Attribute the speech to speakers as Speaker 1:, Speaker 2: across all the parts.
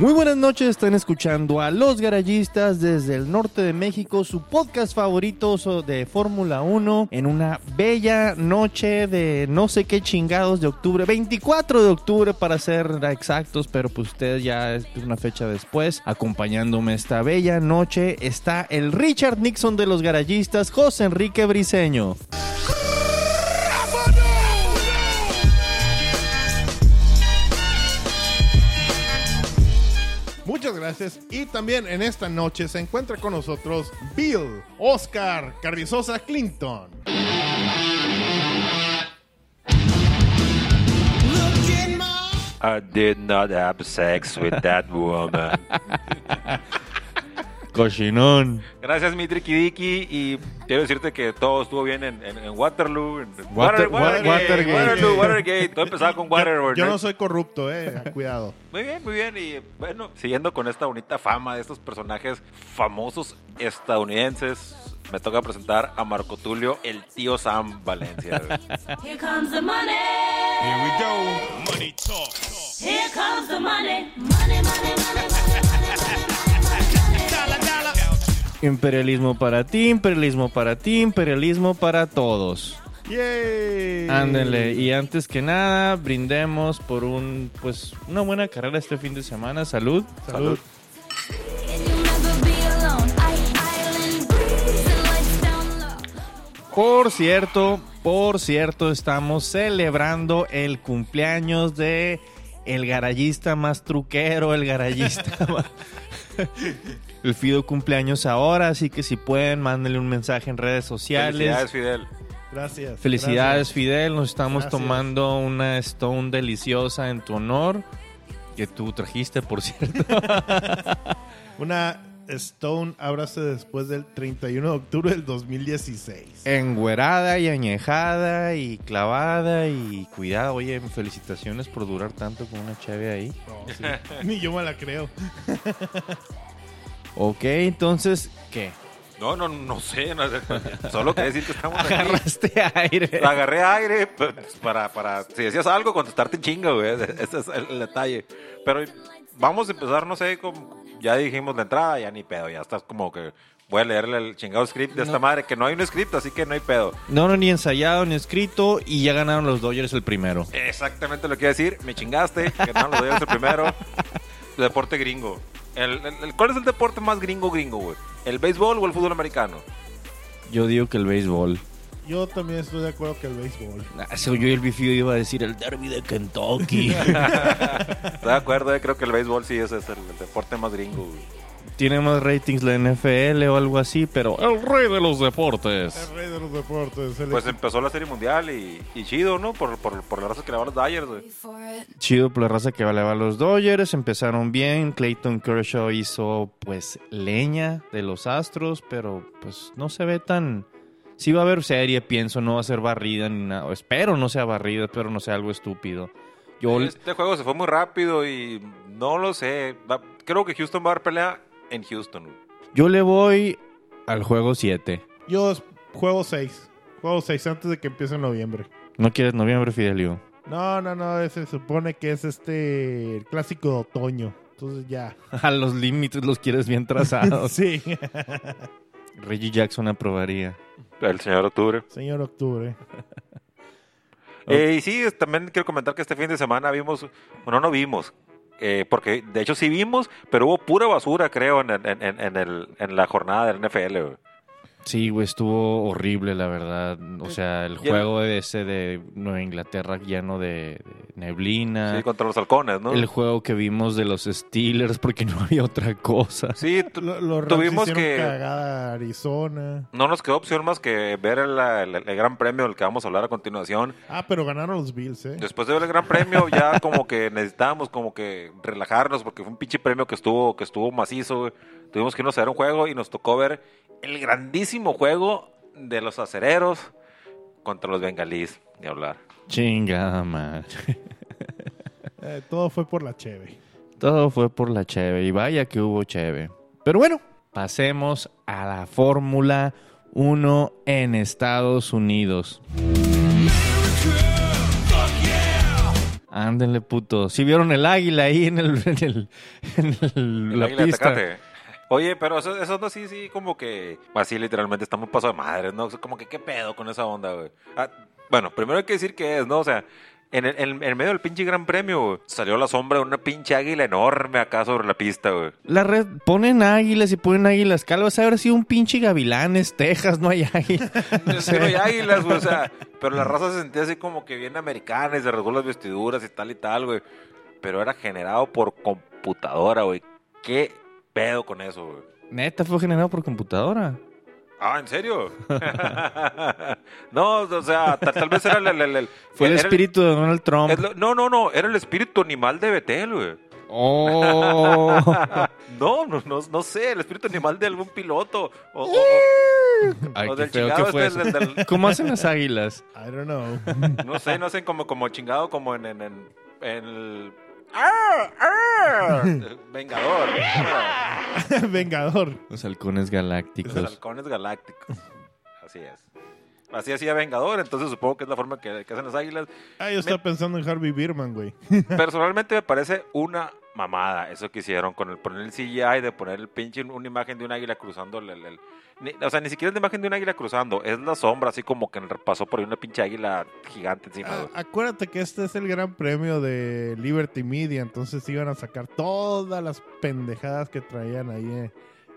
Speaker 1: Muy buenas noches, están escuchando a Los Garayistas desde el norte de México, su podcast favorito de Fórmula 1, en una bella noche de no sé qué chingados de octubre, 24 de octubre para ser exactos, pero pues ustedes ya es una fecha después, acompañándome esta bella noche está el Richard Nixon de Los Garayistas, José Enrique Briseño.
Speaker 2: Gracias. Y también en esta noche se encuentra con nosotros Bill, Oscar, Carrizosa Clinton.
Speaker 3: I did not have sex with that woman.
Speaker 1: Cochinón.
Speaker 3: Gracias, mi Tricky Y quiero decirte que todo estuvo bien en, en- en Waterloo. en-
Speaker 1: Water-
Speaker 3: Watergate,
Speaker 1: Watergate.
Speaker 3: Waterloo, Watergate. Todo empezaba con
Speaker 2: Yo,
Speaker 3: Watergate.
Speaker 2: yo no soy corrupto, eh. Cuidado.
Speaker 3: Muy bien, muy bien. Y bueno, siguiendo con esta bonita fama de estos personajes famosos estadounidenses, me toca presentar a Marco Tulio, el tío Sam Valencia.
Speaker 4: Here comes the money.
Speaker 5: Here we go. Money talk.
Speaker 4: Here comes the. Money, money, money, money.
Speaker 1: Imperialismo para ti, imperialismo para ti, imperialismo para todos.
Speaker 2: ¡Yay!
Speaker 1: Ándele, y antes que nada, brindemos por un pues una buena carrera este fin de semana. Salud.
Speaker 2: Salud.
Speaker 1: Por cierto, por cierto, estamos celebrando el cumpleaños de el garayista más truquero, el garayista más... El Fido cumpleaños ahora, así que si pueden, mándenle un mensaje en redes sociales.
Speaker 3: Felicidades, Fidel.
Speaker 2: Gracias.
Speaker 1: Felicidades,
Speaker 2: gracias.
Speaker 1: Fidel. Nos estamos
Speaker 2: Gracias.
Speaker 1: tomando una Stone deliciosa en tu honor. Que tú trajiste, por cierto.
Speaker 2: Una Stone ábrase después del 31 de octubre del 2016.
Speaker 1: Engüerada y añejada y clavada y cuidado. Oye, felicitaciones por durar tanto con una chave ahí.
Speaker 2: No, sí. Ni yo me la creo.
Speaker 1: Ok, entonces, ¿qué?
Speaker 3: No, no, no sé. no. Solo quería decir que estamos aquí.
Speaker 1: Agarraste aire.
Speaker 3: Agarré aire pues, para, para, si decías algo, contestarte chinga, güey. Ese es el, detalle. Pero vamos a empezar, no sé, como ya dijimos la entrada, ya ni pedo, ya estás como que voy a leerle el chingado script de esta madre, que no hay un script, así que no hay pedo.
Speaker 1: No, no, ni ensayado ni escrito y ya ganaron los Dodgers el primero.
Speaker 3: Exactamente lo que iba a decir, me chingaste, que no lo doy el primero. Deporte gringo. El, el- el- ¿Cuál es el deporte más gringo gringo, güey? ¿El béisbol o el fútbol americano?
Speaker 1: Yo digo que el béisbol.
Speaker 2: Yo también estoy de acuerdo que el béisbol.
Speaker 1: Ah, se oyó el bifido iba a decir el derby de Kentucky.
Speaker 3: Estoy de acuerdo, eh, creo que el béisbol sí ese es el, el deporte más gringo, güey.
Speaker 1: Tiene más ratings la NFL o algo así, pero el rey de los deportes.
Speaker 2: El rey de los deportes. el
Speaker 3: Pues empezó la serie mundial y, y chido, ¿no? Por, por, por la raza que le va a los Dyers, güey.
Speaker 1: Chido por la raza que vale a los Dodgers. Empezaron bien. Clayton Kershaw hizo pues leña de los Astros, pero pues no se ve tan... Sí va a haber serie, pienso, no va a ser barrida ni nada. Espero no sea barrida, espero no sea algo estúpido. Yo
Speaker 3: Este juego se fue muy rápido y no lo sé. Va- creo que Houston va a dar pelea en Houston.
Speaker 1: Yo le voy al juego 7.
Speaker 2: Yo juego 6. Juego 6 antes de que empiece en noviembre.
Speaker 1: ¿No quieres noviembre, Fidelio?
Speaker 2: No, no, no. Se supone que es este el clásico de otoño. Entonces ya.
Speaker 1: A los límites los quieres bien trazados.
Speaker 2: sí.
Speaker 1: Reggie Jackson aprobaría.
Speaker 3: El señor Octubre.
Speaker 2: Señor Octubre.
Speaker 3: Eh, y sí, también quiero comentar que este fin de semana vimos, bueno, no vimos, eh, porque de hecho sí vimos, pero hubo pura basura, creo, en, en, en, la jornada del NFL. güey.
Speaker 1: Sí, güey, estuvo horrible, la verdad. O sea, el
Speaker 3: Ya-
Speaker 1: juego de ese de Nueva Inglaterra lleno de, de neblina.
Speaker 3: Sí, contra los halcones, ¿no?
Speaker 1: el juego que vimos de los Steelers porque no había otra cosa.
Speaker 3: Sí,
Speaker 2: Lo- Rams
Speaker 3: tuvimos que...
Speaker 2: cagada Arizona.
Speaker 3: No nos quedó opción más que ver el, el- el gran premio del que vamos a hablar a continuación.
Speaker 2: Ah, pero ganaron los Bills, ¿eh?
Speaker 3: Después de ver el gran premio, ya como que necesitábamos como que relajarnos porque fue un pinche premio que estuvo, que estuvo macizo. güey. Tuvimos que irnos a ver un juego y nos tocó ver el grandísimo juego de los acereros contra los bengalíes. Ni hablar.
Speaker 1: Chingada madre.
Speaker 2: Eh, todo fue por la cheve.
Speaker 1: Todo fue por la cheve y vaya que hubo cheve. Pero bueno, pasemos a la Fórmula 1 en Estados Unidos. Ándenle, puto. Si vieron el águila ahí en el, en el- en el-
Speaker 3: El
Speaker 1: la pista.
Speaker 3: Tecate. Oye, pero eso, eso no sí, sí, como que así literalmente estamos paso de madre, ¿no? O sea, Como que qué pedo con esa onda, güey. Ah, bueno, primero hay que decir que es, ¿no? O sea, en, el, en, en medio del pinche gran premio, güey, salió la sombra de una pinche águila enorme acá sobre la pista, güey.
Speaker 1: La red, ponen águilas y ponen águilas calvas. Haber sido un pinche gavilanes, Texas, no hay águila.
Speaker 3: Es que no hay águilas, güey, o sea, pero la raza se sentía así como que bien americana y se rasgó las vestiduras y tal y tal, güey. Pero era generado por computadora, güey. ¿Qué pedo con eso, güey?
Speaker 1: Neta, fue generado por computadora.
Speaker 3: Ah, ¿en serio? no, o sea, tal, tal vez era el... el- el- el-
Speaker 1: Fue el espíritu de Donald Trump.
Speaker 3: lo- no, no, no, era el espíritu animal de Betel, güey.
Speaker 1: Oh.
Speaker 3: No, no, no, no sé, el espíritu animal de algún piloto. O, o-
Speaker 1: Ay,
Speaker 3: o
Speaker 1: qué
Speaker 3: del chingado
Speaker 1: fue
Speaker 3: este, del- del-
Speaker 1: ¿Cómo hacen las águilas?
Speaker 2: I don't know.
Speaker 3: no sé, no sé, como, como chingado, como en, en, en, en el... ¡Ah! ¡Ah! Vengador.
Speaker 2: Vengador.
Speaker 1: Los halcones
Speaker 3: Los
Speaker 1: galácticos.
Speaker 3: halcones galácticos. Así es. Así hacía Vengador, entonces supongo que es la forma que, que hacen las águilas.
Speaker 2: Ah, yo estaba pensando en Harvey Birman, güey.
Speaker 3: Personalmente me parece una mamada eso que hicieron con el poner el CGI de poner el pinche una imagen de un águila cruzando el, el- el- ni- o sea, ni siquiera es la imagen de un águila cruzando, es la sombra así como que pasó por ahí una pinche águila gigante encima.
Speaker 2: Ah,
Speaker 3: güey.
Speaker 2: acuérdate que este es el gran premio de Liberty Media, entonces iban a sacar todas las pendejadas que traían ahí eh,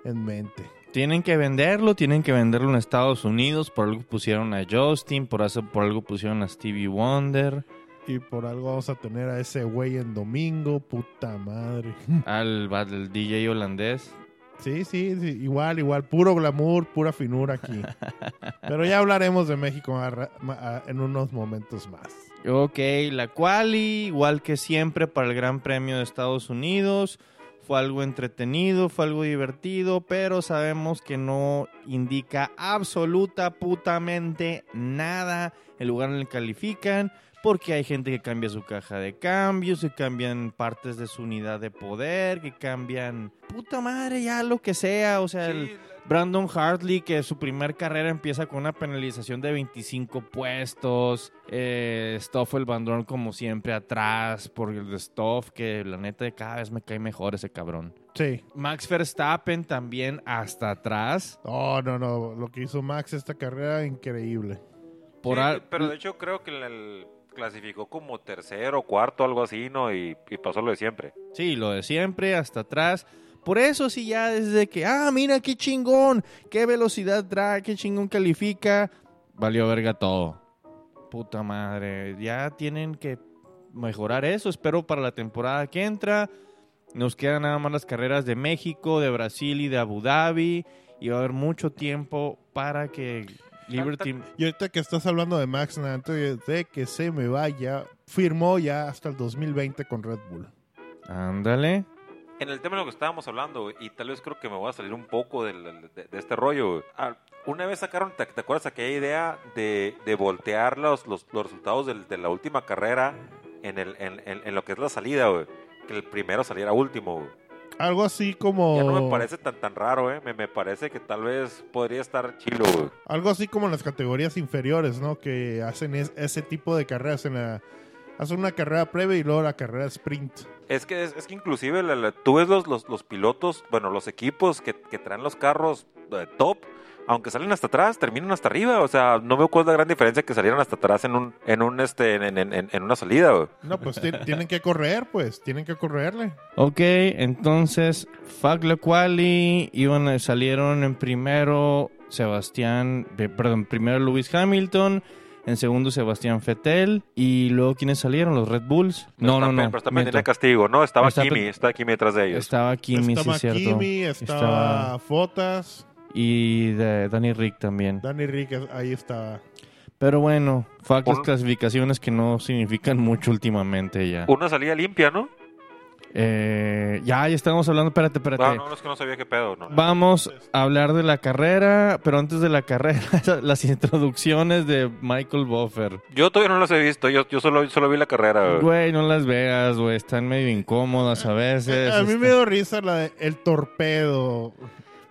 Speaker 2: en mente.
Speaker 1: Tienen que venderlo, tienen que venderlo en Estados Unidos. Por algo pusieron a Justin, por, eso, por algo pusieron a Stevie Wonder,
Speaker 2: Y por algo vamos a tener a ese güey en domingo, puta madre.
Speaker 1: al, al DJ holandés.
Speaker 2: Sí, sí, sí, igual, igual, puro glamour, pura finura aquí. Pero ya hablaremos de México a a- en unos momentos más.
Speaker 1: Ok, la quali, igual que siempre para el Gran Premio de Estados Unidos. Fue algo entretenido, fue algo divertido, pero sabemos que no indica absoluta putamente nada el lugar en el que califican, porque hay gente que cambia su caja de cambios, que cambian partes de su unidad de poder, que cambian puta madre, ya lo que sea, o sea, el, Brandon Hartley, que su primer carrera empieza con una penalización de 25 puestos. Eh, Stoffel Bandrón, como siempre, atrás por el de Stoff, que la neta cada vez me cae mejor ese cabrón.
Speaker 2: Sí.
Speaker 1: Max Verstappen también hasta atrás.
Speaker 2: Oh, no, no, lo que hizo Max esta carrera, increíble.
Speaker 1: Por
Speaker 3: sí,
Speaker 1: al-
Speaker 3: pero de hecho creo que el, el- clasificó como tercero, cuarto, algo así, ¿no? Y, pasó lo de siempre.
Speaker 1: Sí, lo de siempre, hasta atrás. Por eso sí ya desde que, ah, mira qué chingón, qué velocidad trae, qué chingón califica, valió verga todo. Puta madre, ya tienen que mejorar eso. Espero para la temporada que entra. Nos quedan nada más las carreras de México, de Brasil y de Abu Dhabi. Y va a haber mucho tiempo para que Liberty...
Speaker 2: Y ahorita que estás hablando de Max, antes de que se me vaya, firmó ya hasta el 2020 con Red Bull.
Speaker 1: Ándale.
Speaker 3: En el tema de lo que estábamos hablando, y tal vez creo que me voy a salir un poco de, de este rollo. Ah, una vez sacaron, ¿te, te acuerdas aquella idea de, de voltear los, los, los resultados del- de la última carrera en, el, en, en- en lo que es la salida, güey? Que el primero saliera último, güey.
Speaker 2: Algo así como...
Speaker 3: Ya no me parece tan tan raro, ¿eh? Me, me parece que tal vez podría estar chilo, güey.
Speaker 2: Algo así como en las categorías inferiores, ¿no? Que hacen es- ese tipo de carreras en la... Hacen una carrera previa y luego la carrera sprint.
Speaker 3: Es que, es, es que inclusive la- la- tú ves los, los, los pilotos, bueno, los equipos que, que traen los carros eh, top, aunque salen hasta atrás, terminan hasta arriba. O sea, no veo cuál es la gran diferencia que salieran hasta atrás en un, en un este, en, en, en- en una salida.
Speaker 2: No, pues ti- tienen que correr, pues. Tienen que correrle.
Speaker 1: Ok, entonces, fuck la quali, iban a- salieron en primero Sebastián, eh, perdón, primero Lewis Hamilton, en segundo Sebastián Vettel, y luego ¿quiénes salieron? Los Red Bulls. No, no,
Speaker 3: Está-
Speaker 1: no.
Speaker 3: Pero pendiente de castigo, ¿no? Estaba
Speaker 1: Está
Speaker 3: Kimi, estaba Kimi detrás de ellos.
Speaker 1: Estaba Kimi, sí,
Speaker 2: estaba
Speaker 1: cierto.
Speaker 2: Kimi, estaba Fotas,
Speaker 1: Y de Danny Rick también.
Speaker 2: Danny Rick, ahí estaba.
Speaker 1: Pero bueno,
Speaker 3: Un-
Speaker 1: clasificaciones que no significan mucho últimamente ya.
Speaker 3: Una salida limpia, ¿no?
Speaker 1: Eh, ya, ya estamos hablando, espérate, espérate.
Speaker 3: Ah, no, no, es que no sabía qué pedo, no.
Speaker 1: Vamos a hablar de la carrera, pero antes de la carrera, las introducciones de Michael Buffer.
Speaker 3: Yo todavía no las he visto, yo, yo solo, solo vi la carrera, güey.
Speaker 1: Güey, no las veas, güey, están medio incómodas a veces.
Speaker 2: a mí
Speaker 1: está-
Speaker 2: me dio risa la de El Torpedo.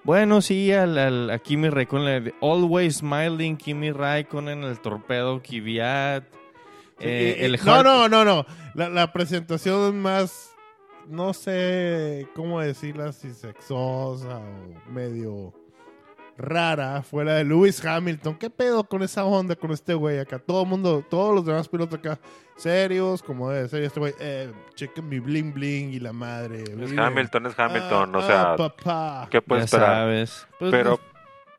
Speaker 1: Bueno, sí, al, al- a Kimi Raikkonen, Always Smiling, Kimi Raikkonen, el torpedo Kvyat. Eh, el
Speaker 2: no, no, no, no. La, la presentación más, no sé cómo decirla, si sexosa o medio rara, fue la de Lewis Hamilton. ¿Qué pedo con esa onda, con este güey acá? Todo el mundo, todos los demás pilotos acá, serios, como debe ser. Y Este güey, eh, chequen mi bling bling y la madre.
Speaker 3: Es. Hamilton, es Hamilton,
Speaker 2: Ah,
Speaker 3: o sea,
Speaker 2: ah, papá.
Speaker 3: ¿qué puedes
Speaker 1: ya
Speaker 3: esperar?
Speaker 1: sabes. Pues,
Speaker 3: Pero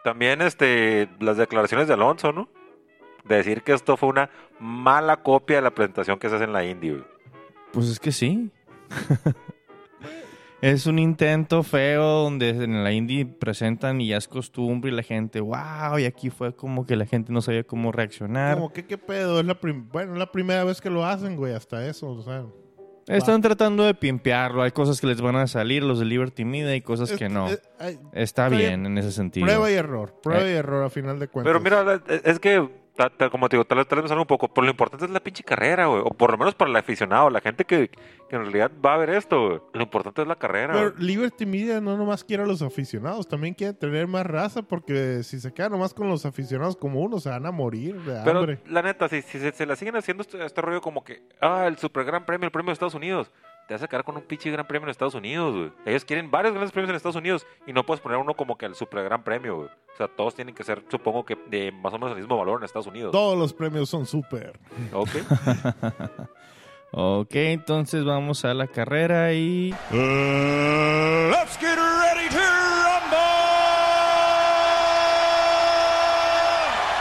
Speaker 3: también este las declaraciones de Alonso, ¿no? De decir que esto fue una mala copia de la presentación que se hace en la Indy, güey.
Speaker 1: Pues es que sí. es un intento feo donde en la indie presentan y ya es costumbre y la gente, wow, y aquí fue como que la gente no sabía cómo reaccionar.
Speaker 2: Como que qué pedo, es la prim- bueno, es la primera vez que lo hacen, güey, hasta eso, o sea.
Speaker 1: Están tratando de pimpearlo, hay cosas que les van a salir, los de Liberty Media y cosas
Speaker 2: Es-
Speaker 1: que no.
Speaker 2: es-
Speaker 1: Está bien en ese sentido.
Speaker 2: prueba y error, prueba
Speaker 1: Eh.
Speaker 2: y error a final de cuentas.
Speaker 3: Pero mira, es que, ta- ta- como te digo, tal vez, tal vez me salga un poco, pero lo importante es la pinche carrera, güey. O por lo menos para el aficionado, la gente que, que en realidad va a ver esto, güey. Lo importante es la carrera,
Speaker 2: Pero. Liberty Media no nomás quiere a los aficionados, también quiere tener más raza porque si se queda nomás con los aficionados como uno, se van a morir de
Speaker 3: Pero
Speaker 2: hambre.
Speaker 3: la neta, si, si se, se la siguen haciendo este, este rollo como que, ah, el super gran premio, el premio de Estados Unidos, te vas a quedar con un pinche gran premio en Estados Unidos, güey. Ellos quieren varios grandes premios en Estados Unidos y no puedes poner uno como que el super gran premio, güey. O sea, todos tienen que ser, supongo que de más o menos el mismo valor en Estados Unidos.
Speaker 2: Todos los premios son súper.
Speaker 3: Ok.
Speaker 1: Ok, entonces vamos a la carrera y...
Speaker 5: Uh, let's get ready to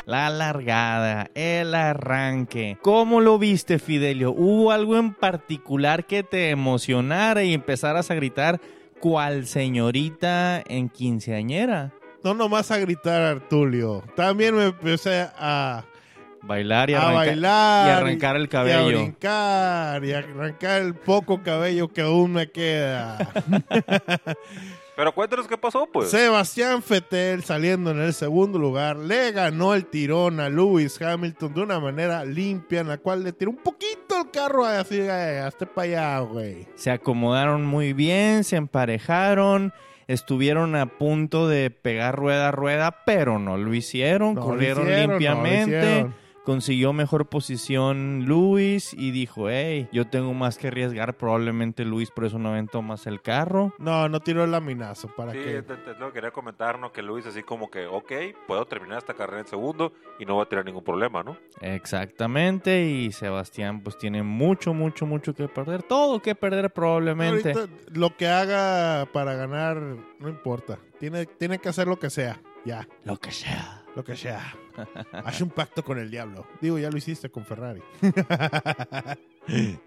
Speaker 1: La largada, el arranque. ¿Cómo lo viste, Fidelio? ¿Hubo algo en particular que te emocionara y empezaras a gritar cual señorita en quinceañera?
Speaker 2: No nomás a gritar, Artulio. También me empecé a,
Speaker 1: Bailar y
Speaker 2: a
Speaker 1: arrancar,
Speaker 2: bailar.
Speaker 1: y arrancar el
Speaker 2: Y a
Speaker 1: cabello.
Speaker 2: brincar y arrancar el poco cabello que aún me queda.
Speaker 3: Pero cuéntanos qué pasó, pues.
Speaker 2: Sebastián Vettel saliendo en el segundo lugar le ganó el tirón a Lewis Hamilton de una manera limpia en la cual le tiró un poquito el carro así eh, hasta para allá, güey.
Speaker 1: Se acomodaron muy bien, se emparejaron, estuvieron a punto de pegar rueda a rueda, pero no lo hicieron,
Speaker 2: No lo
Speaker 1: corrieron
Speaker 2: hicieron, no lo
Speaker 1: limpiamente.
Speaker 2: hicieron.
Speaker 1: Consiguió mejor posición Luis y dijo, hey, yo tengo más que arriesgar, probablemente Luis por eso no aventó más el carro.
Speaker 2: No, no tiró el laminazo. ¿Para
Speaker 3: Sí,
Speaker 2: qué?
Speaker 3: te, te- lo que quería comentar, ¿no? Que Luis así como que, ok, puedo terminar esta carrera en segundo y no va a tener ningún problema, ¿no?
Speaker 1: Exactamente, y Sebastián pues tiene mucho, mucho, mucho que perder, todo que perder probablemente.
Speaker 2: Ahorita, lo que haga para ganar no importa. Tiene, tiene que hacer lo que sea. Ya,
Speaker 1: Lo que sea.
Speaker 2: Lo que sea. Haz un pacto con el diablo. Digo, ya lo hiciste con Ferrari.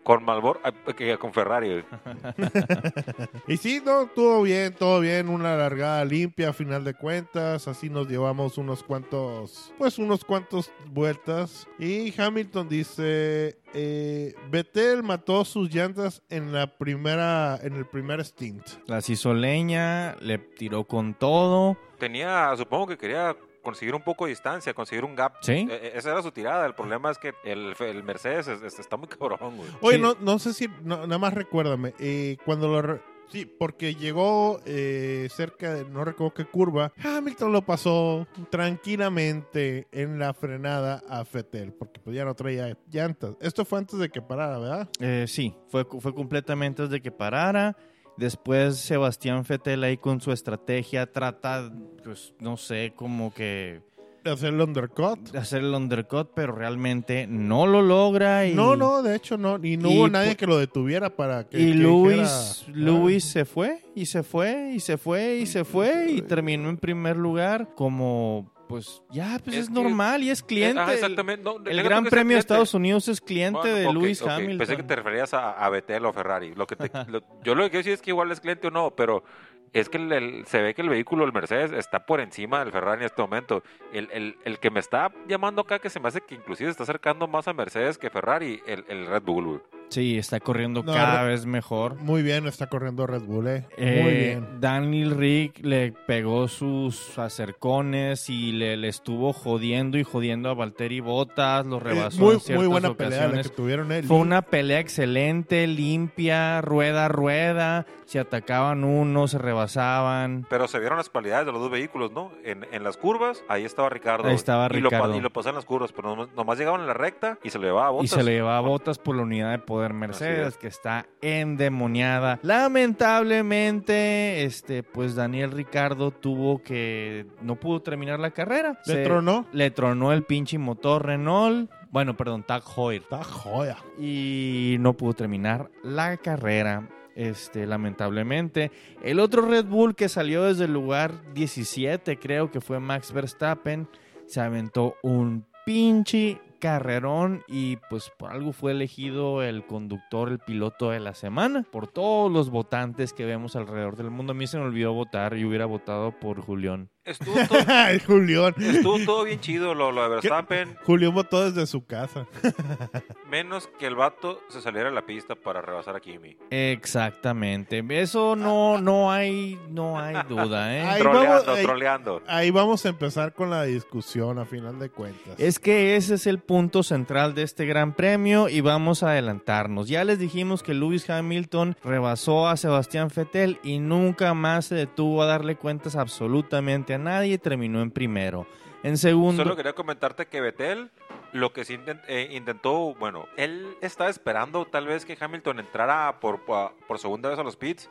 Speaker 3: Con Malbor, que con Ferrari.
Speaker 2: Y sí, no, todo bien, todo bien. Una largada limpia a final de cuentas. Así nos llevamos unos cuantos, pues unos cuantos vueltas. Y Hamilton dice, eh, Vettel mató sus llantas en la primera, en el primer stint.
Speaker 1: Las hizo leña, le tiró con todo.
Speaker 3: Tenía, supongo que quería conseguir un poco de distancia, conseguir un gap.
Speaker 1: Sí.
Speaker 3: Eh, eh, esa era su tirada. El problema es que el, el Mercedes es- es- está muy cabrón, güey.
Speaker 2: Oye,
Speaker 1: Sí.
Speaker 2: no, no sé si, no, nada más recuérdame, eh, cuando lo... re- Sí, porque llegó eh, cerca de, no recuerdo qué curva, Hamilton lo pasó tranquilamente en la frenada a Vettel, porque pues ya no traía llantas. Esto fue antes de que parara, ¿verdad?
Speaker 1: Eh, sí, fue, fue completamente desde que parara. Después Sebastián Fettel ahí con su estrategia trata, pues no sé, como que
Speaker 2: De hacer el undercut.
Speaker 1: de hacer el undercut, pero realmente no lo logra. Y,
Speaker 2: No, no, de hecho no, y no
Speaker 1: Y
Speaker 2: hubo nadie que lo detuviera para que...
Speaker 1: Y
Speaker 2: que
Speaker 1: Luis,
Speaker 2: dijera,
Speaker 1: Luis se fue y se fue y se fue y se fue y terminó en primer lugar como, pues ya, pues es, normal y es cliente.
Speaker 3: Ajá, exactamente. No,
Speaker 1: El Gran Premio de. Estados Unidos es cliente
Speaker 3: Bueno,
Speaker 1: de
Speaker 3: ok,
Speaker 1: Lewis
Speaker 3: ok.
Speaker 1: Hamilton.
Speaker 3: Pensé que te referías a, a Vettel o Ferrari. Lo que te- lo- yo lo que quiero decir es que igual es cliente o no, pero es que el- el- se ve que el vehículo, el Mercedes, está por encima del Ferrari en este momento. El, el- el que me está llamando acá, que se me hace que inclusive está acercando más a Mercedes que Ferrari, el, el Red Bull, güey.
Speaker 1: Sí, está corriendo
Speaker 2: No,
Speaker 1: cada vez mejor.
Speaker 2: Muy bien, está corriendo Red Bull, eh. Muy
Speaker 1: Eh,
Speaker 2: bien.
Speaker 1: Daniel Rick le pegó sus acercones y le, le estuvo jodiendo y jodiendo a Valtteri Bottas, lo
Speaker 2: Eh,
Speaker 1: rebasó
Speaker 2: muy,
Speaker 1: en ciertas
Speaker 2: muy buena pelea la
Speaker 1: ocasiones.
Speaker 2: que tuvieron, eh.
Speaker 1: Fue una pelea excelente, limpia, rueda a rueda. Se atacaban unos, se rebasaban.
Speaker 3: Pero se vieron las cualidades de los dos vehículos, ¿no? En, en las curvas, ahí estaba Ricardo.
Speaker 1: Ahí estaba
Speaker 3: y Lo,
Speaker 1: Ricardo.
Speaker 3: y lo pasó en las curvas, pero nomás, nomás llegaban en la recta y se lo llevaba a botas.
Speaker 1: Y se le llevaba botas por la unidad de poder Mercedes,
Speaker 3: es.
Speaker 1: que está endemoniada. Lamentablemente, este, pues Daniel Ricardo tuvo que. no pudo terminar la carrera.
Speaker 2: ¿Le
Speaker 1: Se-
Speaker 2: tronó?
Speaker 1: Le tronó el pinche motor Renault. Bueno, perdón, Tag Heuer.
Speaker 2: Está joya.
Speaker 1: y no pudo terminar la carrera. Este, lamentablemente. El otro Red Bull que salió desde el lugar 17, creo que fue Max Verstappen, se aventó un pinche carrerón y pues por algo fue elegido el conductor, el piloto de la semana. Por todos los votantes que vemos alrededor del mundo. A mí se me olvidó votar y hubiera votado por Julián.
Speaker 3: Estuvo todo,
Speaker 2: Ay, Julián.
Speaker 3: estuvo todo bien chido lo, lo de Verstappen,
Speaker 2: Julián votó desde su casa.
Speaker 3: menos que el vato se saliera a la pista para rebasar a Kimi.
Speaker 1: Exactamente. Eso no, no hay, no hay duda, ¿eh?
Speaker 2: Ahí
Speaker 3: troleando,
Speaker 2: vamos, ahí-
Speaker 3: troleando.
Speaker 2: Ahí vamos a empezar con la discusión a final de cuentas.
Speaker 1: Es que ese es el punto central de este gran premio y vamos a adelantarnos. Ya les dijimos que Lewis Hamilton rebasó a Sebastián Vettel y nunca más se detuvo a darle cuentas absolutamente nadie terminó en primero. En segundo,
Speaker 3: Solo quería comentarte que Betel lo que sí eh, intentó, bueno, él estaba esperando tal vez que Hamilton entrara por, por, segunda vez a los pits.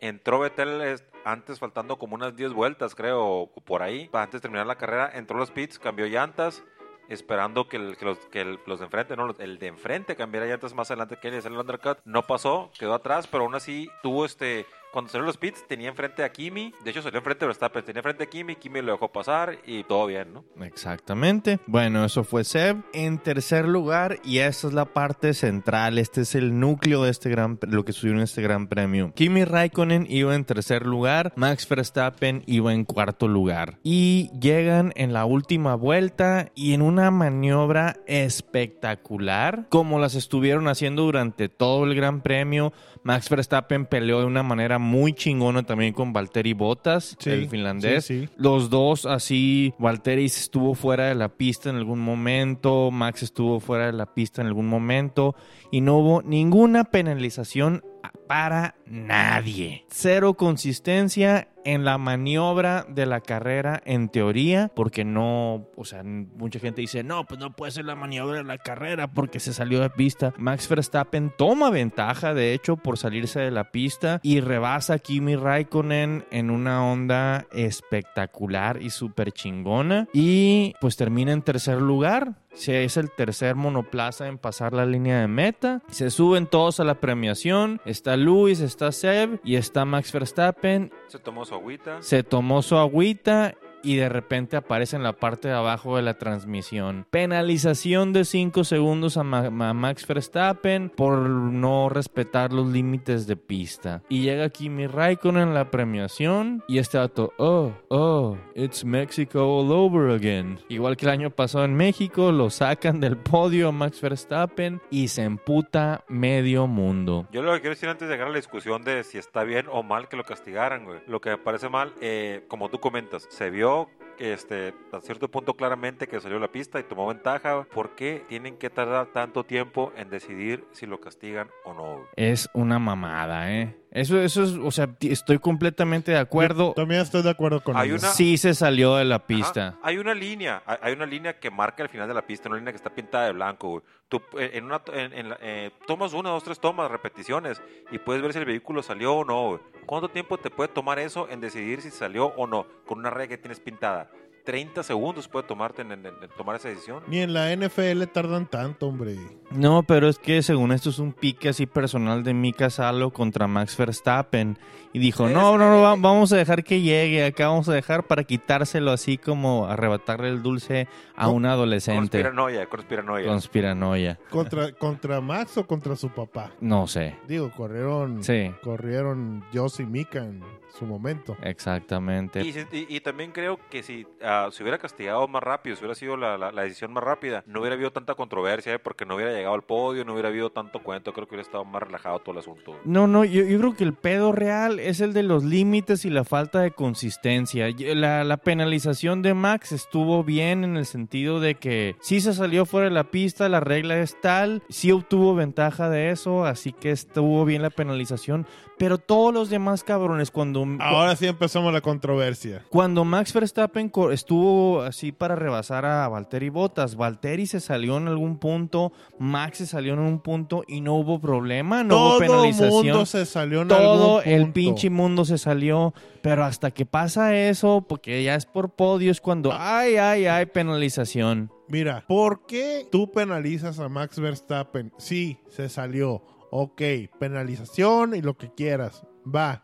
Speaker 3: Entró es- antes, faltando como unas 10 vueltas, creo, por ahí. Antes de terminar la carrera, entró a los pits, cambió llantas, esperando que, los, que los de enfrente, no, el de enfrente cambiara llantas más adelante que él y hacer el undercut. No pasó, quedó atrás, pero aún así tuvo este. Cuando salió los pits, tenía enfrente a Kimi. De hecho, salió enfrente de Verstappen. Tenía enfrente a Kimi, Kimi lo dejó pasar y todo bien, ¿no?
Speaker 1: Exactamente. Bueno, eso fue Seb. En tercer lugar, y esta es la parte central, este es el núcleo de este gran, lo que sucedió en este gran premio. Kimi Raikkonen iba en tercer lugar, Max Verstappen iba en cuarto lugar. Y llegan en la última vuelta y en una maniobra espectacular, como las estuvieron haciendo durante todo el gran premio. Max Verstappen peleó de una manera muy chingona también con Valtteri Bottas,
Speaker 2: Sí,
Speaker 1: el finlandés.
Speaker 2: sí, sí.
Speaker 1: Los dos así, Valtteri estuvo fuera de la pista en algún momento, Max estuvo fuera de la pista en algún momento y no hubo ninguna penalización para nadie. Cero consistencia en la maniobra de la carrera en teoría, porque no, o sea, mucha gente dice, no, pues no puede ser la maniobra de la carrera porque se salió de pista. Max Verstappen toma ventaja, de hecho, por salirse de la pista y rebasa a Kimi Raikkonen en una onda espectacular y súper chingona. Y pues termina en tercer lugar. Se es el tercer monoplaza en pasar la línea de meta. Se suben todos a la premiación. Está Luis, está Seb y está Max Verstappen.
Speaker 3: Se tomó su agüita.
Speaker 1: Se tomó su agüita y de repente aparece en la parte de abajo de la transmisión. Penalización de 5 segundos a, Ma- a Max Verstappen por no respetar los límites de pista. Y llega Kimi Raikkonen en la premiación y este dato, oh, oh, it's Mexico all over again. Igual que el año pasado en México, lo sacan del podio Max Verstappen y se emputa medio mundo.
Speaker 3: Yo lo que quiero decir antes de llegar a la discusión de si está bien o mal que lo castigaran, güey. Lo que me parece mal, eh, como tú comentas, se vio este, a cierto punto claramente que salió la pista y tomó ventaja. ¿Por qué tienen que tardar tanto tiempo en decidir si lo castigan o no?
Speaker 1: Es una mamada, ¿eh? Eso, eso es, o sea, estoy completamente de acuerdo.
Speaker 2: También estoy de acuerdo con
Speaker 3: Hay una-
Speaker 1: Sí se salió de la pista.
Speaker 3: Ajá, hay una línea, hay, una línea que marca el final de la pista, una línea que está pintada de blanco. güey. Tú eh, en una, en, en la- eh, tomas una, dos, tres tomas, repeticiones y puedes ver si el vehículo salió o no. güey. ¿Cuánto tiempo te puede tomar eso en decidir si salió o no con una raya que tienes pintada? 30 segundos puede tomarte en, en- en tomar esa decisión.
Speaker 2: Ni en la NFL tardan tanto, hombre.
Speaker 1: No, pero es que según esto es un pique así personal de Mika Salo contra Max Verstappen. Y dijo, no, no, no, vamos a dejar que llegue, acá vamos a dejar para quitárselo así como arrebatarle el dulce a un adolescente.
Speaker 3: Conspiranoia, conspiranoia.
Speaker 1: Conspiranoia.
Speaker 2: ¿Contra, ¿Contra Max o contra su papá?
Speaker 1: No sé.
Speaker 2: Digo, corrieron,
Speaker 1: Sí.
Speaker 2: corrieron Joss y Mika en su momento.
Speaker 1: Exactamente.
Speaker 3: Y, si- y- y también creo que si ah, hubiera, se hubiera castigado más rápido, si hubiera sido la, la- la decisión más rápida, no hubiera habido tanta controversia, ¿eh? porque no hubiera llegado al podio, no hubiera habido tanto cuento, creo que hubiera estado más relajado todo el asunto.
Speaker 1: No, no, yo, yo creo que el pedo real es el de los límites y la falta de consistencia. Y- La, la penalización de Max estuvo bien en el sentido de que sí se salió fuera de la pista, la regla es tal, sí obtuvo ventaja de eso, así que estuvo bien la penalización. Pero todos los demás cabrones, cuando,
Speaker 2: Ahora sí empezamos la controversia.
Speaker 1: cuando Max Verstappen estuvo así para rebasar a Valtteri Bottas, Valtteri se salió en algún punto, Max se salió en un punto y no hubo problema, no hubo
Speaker 2: Todo
Speaker 1: penalización
Speaker 2: mundo se salió en
Speaker 1: todo
Speaker 2: algún
Speaker 1: el
Speaker 2: punto.
Speaker 1: pinche mundo se salió, pero hasta que pasa eso, porque ya es por podio, es cuando,
Speaker 2: Ah.
Speaker 1: ay, ay, ay, penalización.
Speaker 2: Mira, ¿por qué tú penalizas a Max Verstappen? Sí, se salió. Ok, penalización y lo que quieras. Va.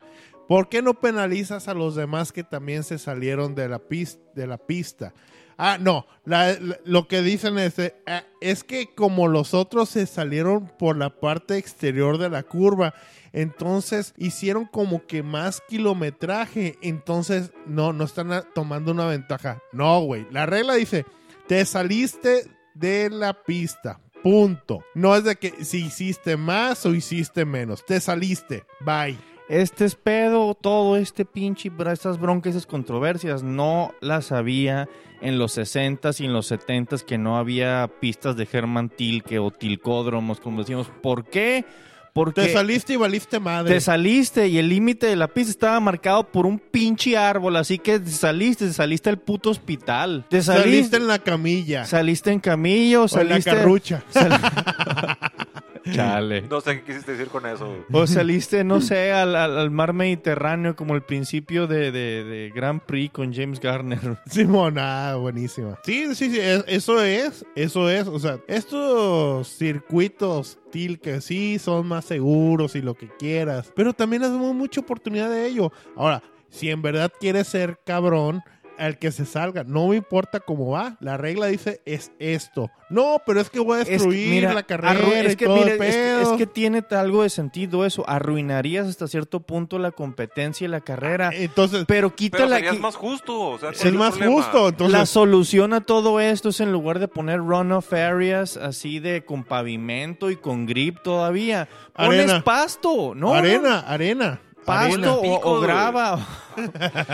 Speaker 2: ¿Por qué no penalizas a los demás que también se salieron de la, pista? Ah, no. lo que dicen es, eh, ah, es que como los otros se salieron por la parte exterior de la curva, entonces hicieron como que más kilometraje. Entonces, no, no están tomando una ventaja. No, güey. La regla dice, te saliste de la pista. Punto. No es de que si hiciste más o hiciste menos. Te saliste. Bye.
Speaker 1: Este es pedo, todo este pinche, estas broncas, esas controversias, no las había en los 60s y en los 70s que no había pistas de Herman Tilke o tilcódromos, como decimos. ¿Por qué? Porque
Speaker 2: Te saliste y valiste madre.
Speaker 1: Te saliste y el límite de la pista estaba marcado por un pinche árbol, así que te saliste, te saliste al puto hospital. Te
Speaker 2: saliste
Speaker 1: saliste,
Speaker 2: en la camilla.
Speaker 1: saliste en camillo,
Speaker 2: o en la
Speaker 1: saliste
Speaker 2: carrucha.
Speaker 1: Chale.
Speaker 3: No sé qué quisiste decir con eso. güey.
Speaker 1: O saliste, no sé, al, al- al mar Mediterráneo como el principio de, de, de Grand Prix con James Garner.
Speaker 2: Simón, ah, buenísima. Sí, sí, sí, es- eso es, eso es. O sea, estos circuitos til que sí son más seguros y lo que quieras, pero también hacemos mucha oportunidad de ello. Ahora, si en verdad quieres ser cabrón, al que se salga, no me importa cómo va. La regla dice es esto. No, pero es que voy a
Speaker 1: Es que,
Speaker 2: destruir
Speaker 1: mira,
Speaker 2: la carrera
Speaker 1: es
Speaker 2: y
Speaker 1: que,
Speaker 2: todo
Speaker 1: mira,
Speaker 2: el
Speaker 1: es que-
Speaker 2: pedo.
Speaker 1: es que tiene algo de sentido eso. Arruinarías hasta cierto punto la competencia y la carrera.
Speaker 2: Entonces,
Speaker 1: pero
Speaker 3: Pero
Speaker 1: quítala qui-
Speaker 3: más justo. O sea, ¿cuál
Speaker 2: es más
Speaker 3: problema?
Speaker 2: justo. Entonces,
Speaker 1: la solución a todo esto es en lugar de poner runoff areas así de con pavimento y con grip todavía, pones
Speaker 2: Arena.
Speaker 1: pasto, ¿no?
Speaker 2: arena, arena.
Speaker 1: Pasto o, o grava.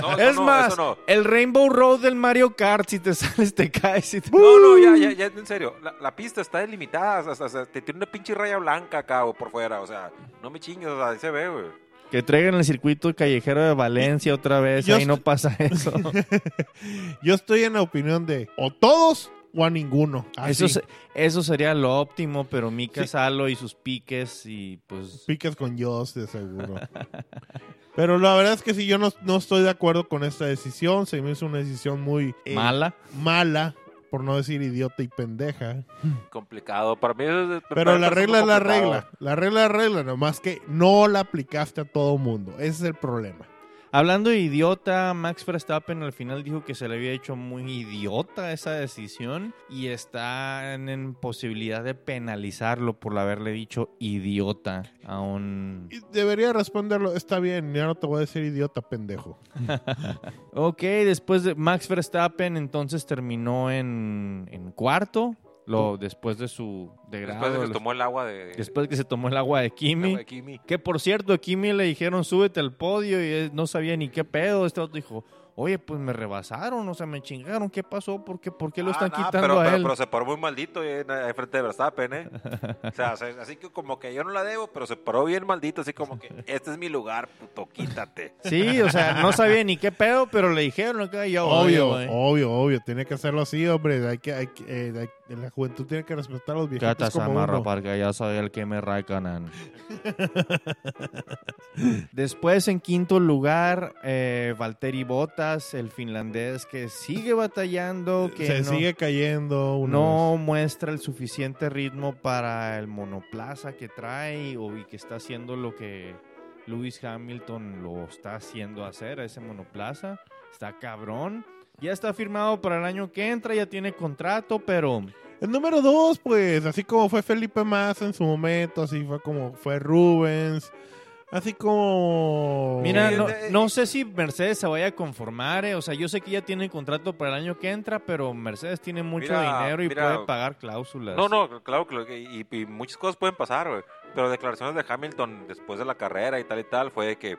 Speaker 3: No,
Speaker 1: es
Speaker 3: no,
Speaker 1: más,
Speaker 3: no.
Speaker 1: el Rainbow Road del Mario Kart, si te sales te caes. y te-
Speaker 3: No, no, ya, ya, ya, en serio. La, la pista está delimitada. O sea, o sea, te tiene una pinche raya blanca acá güey, por fuera. O sea, no me chingues, o sea, ahí se ve, güey.
Speaker 1: Que traigan el circuito callejero de Valencia otra vez,
Speaker 2: Yo
Speaker 1: ahí no pasa eso.
Speaker 2: Yo estoy en la opinión de o todos o a ninguno. Así.
Speaker 1: eso, eso sería lo óptimo, pero Mika
Speaker 2: Sí.
Speaker 1: Salo y sus piques y pues...
Speaker 2: Piques con Dios, de seguro. Pero la verdad es que si yo no, no estoy de acuerdo con esta decisión. Se me hizo una decisión muy eh,
Speaker 1: Mala.
Speaker 2: mala, por no decir idiota y pendeja.
Speaker 3: Complicado. Para mí es...
Speaker 2: Pero la regla es la regla. La regla es la regla, nomás que no la aplicaste a todo mundo. Ese es el problema.
Speaker 1: Hablando de idiota, Max Verstappen al final dijo que se le había hecho muy idiota esa decisión y está en, posibilidad de penalizarlo por haberle dicho idiota a un...
Speaker 2: Debería responderlo, está bien, ya no te voy a decir idiota, pendejo.
Speaker 1: Ok, después de Max Verstappen entonces terminó en, en cuarto, lo, después de su degrado.
Speaker 3: Después de que se tomó el agua de...
Speaker 1: después que se tomó el agua de Kimi.
Speaker 3: agua de Kimi.
Speaker 1: Que por cierto, a Kimi le dijeron súbete al podio y él no sabía ni qué pedo. Este otro dijo, oye, pues me rebasaron, o sea, me chingaron, ¿qué pasó? ¿Por qué, ¿Por qué lo
Speaker 3: Ah,
Speaker 1: están quitando
Speaker 3: pero,
Speaker 1: a él?
Speaker 3: pero se paró muy maldito ahí en, frente de Verstappen, ¿eh? O sea, se- así que como que yo no la debo, pero se paró bien maldito, así como que este es mi lugar, puto, quítate.
Speaker 1: Sí, o sea, no sabía ni qué pedo, pero le dijeron yo,
Speaker 2: Obvio, obvio, obvio. Tiene que hacerlo así, hombre. Hay que, hay que- eh, hay- la juventud tiene que respetar a los viejitos
Speaker 1: Cata
Speaker 2: como
Speaker 1: Samarra
Speaker 2: uno.
Speaker 1: porque ya soy el que me Raikkonen. Después, en quinto lugar, eh, Valtteri El finlandés que sigue batallando, que
Speaker 2: Se
Speaker 1: no,
Speaker 2: sigue cayendo.
Speaker 1: no muestra el suficiente ritmo para el monoplaza que trae o y que está haciendo lo que Lewis Hamilton lo está haciendo hacer a ese monoplaza. Está cabrón. Ya está firmado para el año que entra, ya tiene contrato, pero.
Speaker 2: El número dos, pues, así como fue Felipe Massa en su momento, así fue como fue Rubens, Así como...
Speaker 1: Mira,
Speaker 3: Sí,
Speaker 1: no,
Speaker 3: de-
Speaker 1: no sé si Mercedes se vaya a conformar, eh. o sea, yo sé que ya tiene contrato para el año que entra, pero Mercedes tiene mucho
Speaker 3: Mira,
Speaker 1: dinero y
Speaker 3: mira.
Speaker 1: puede pagar cláusulas.
Speaker 3: No, no, claro y, y muchas cosas pueden pasar, güey. Pero declaraciones de Hamilton después de la carrera y tal y tal fue de que